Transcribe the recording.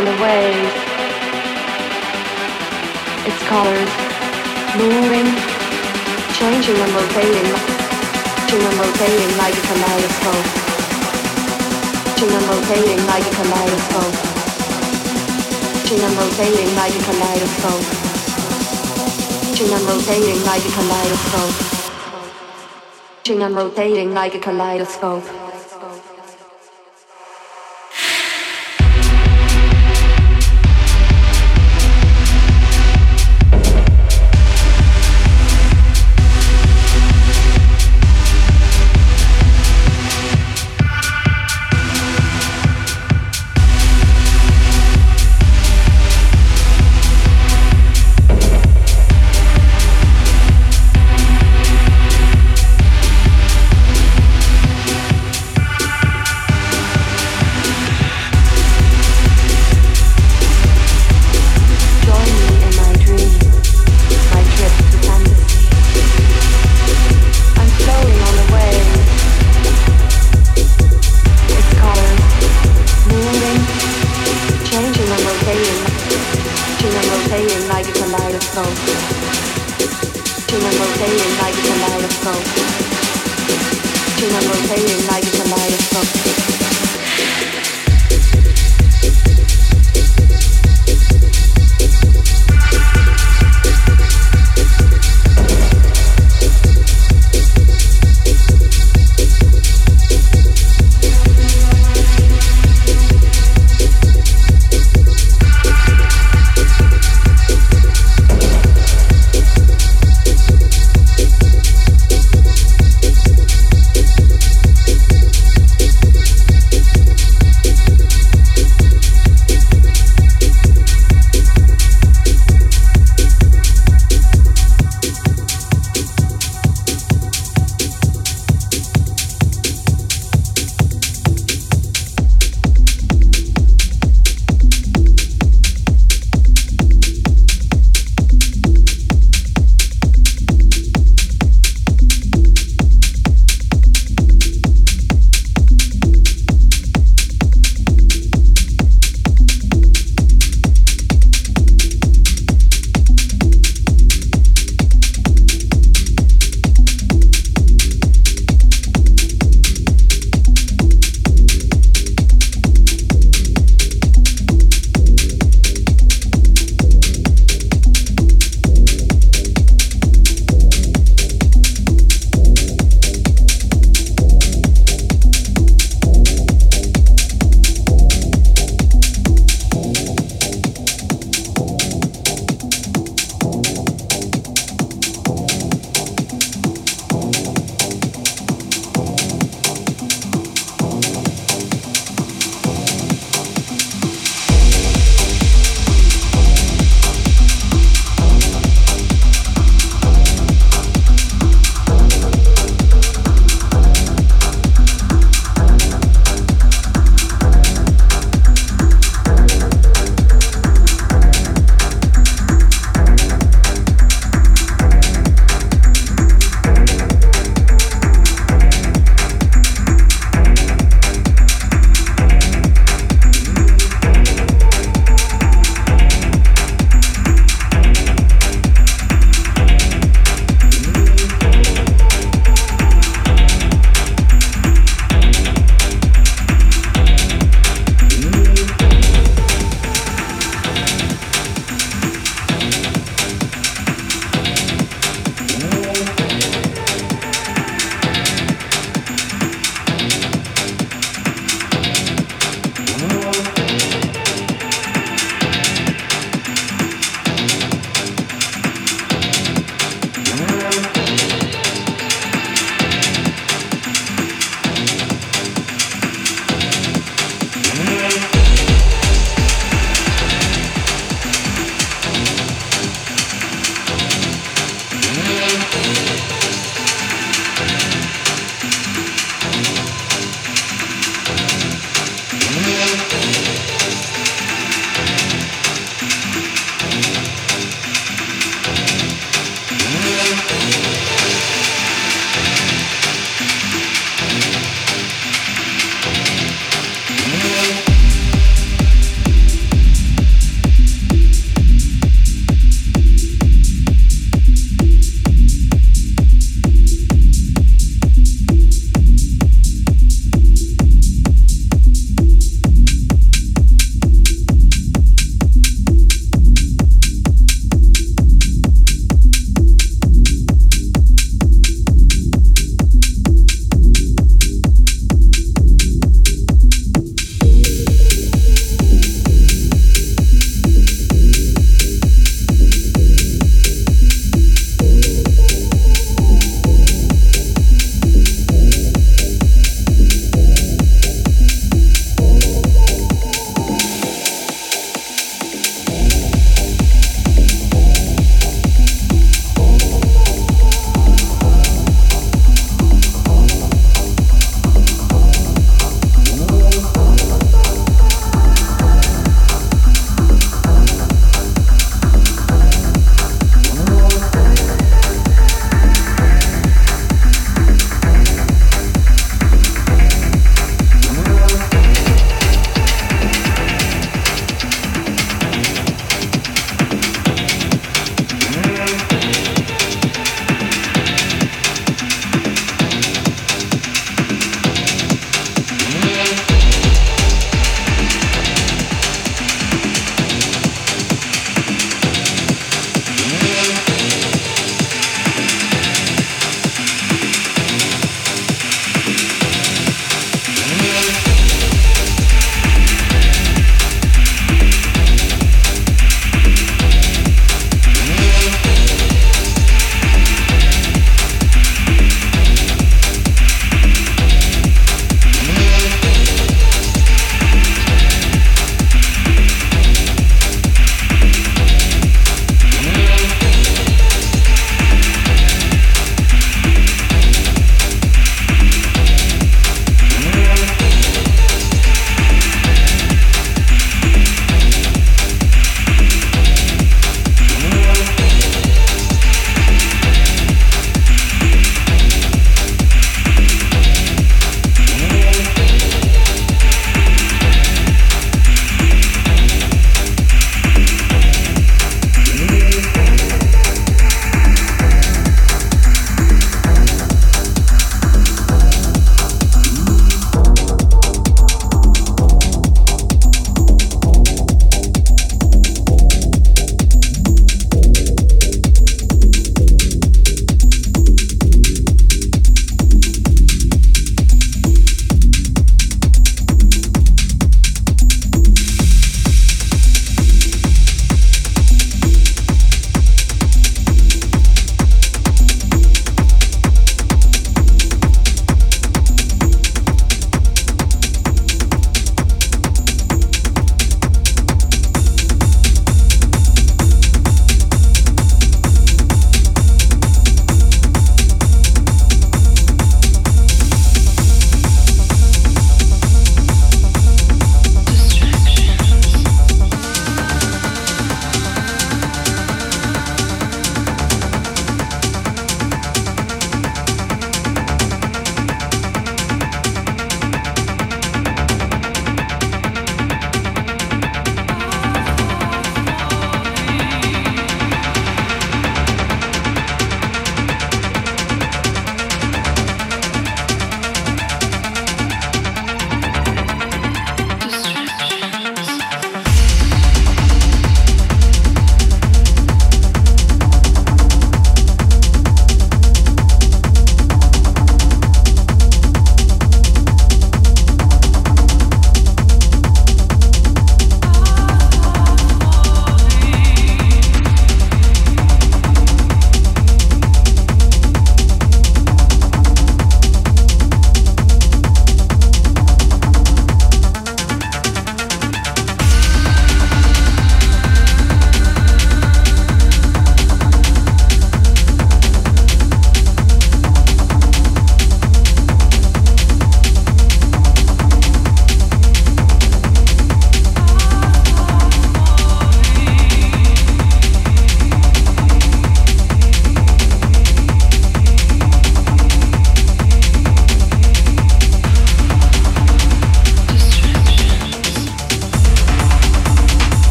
on the waves. Its colors, moving, changing and rotating, changing and rotating like a kaleidoscope. Changing and rotating like a kaleidoscope. Changing and rotating like a kaleidoscope. Changing and rotating like a kaleidoscope changing and rotating like a kaleidoscope.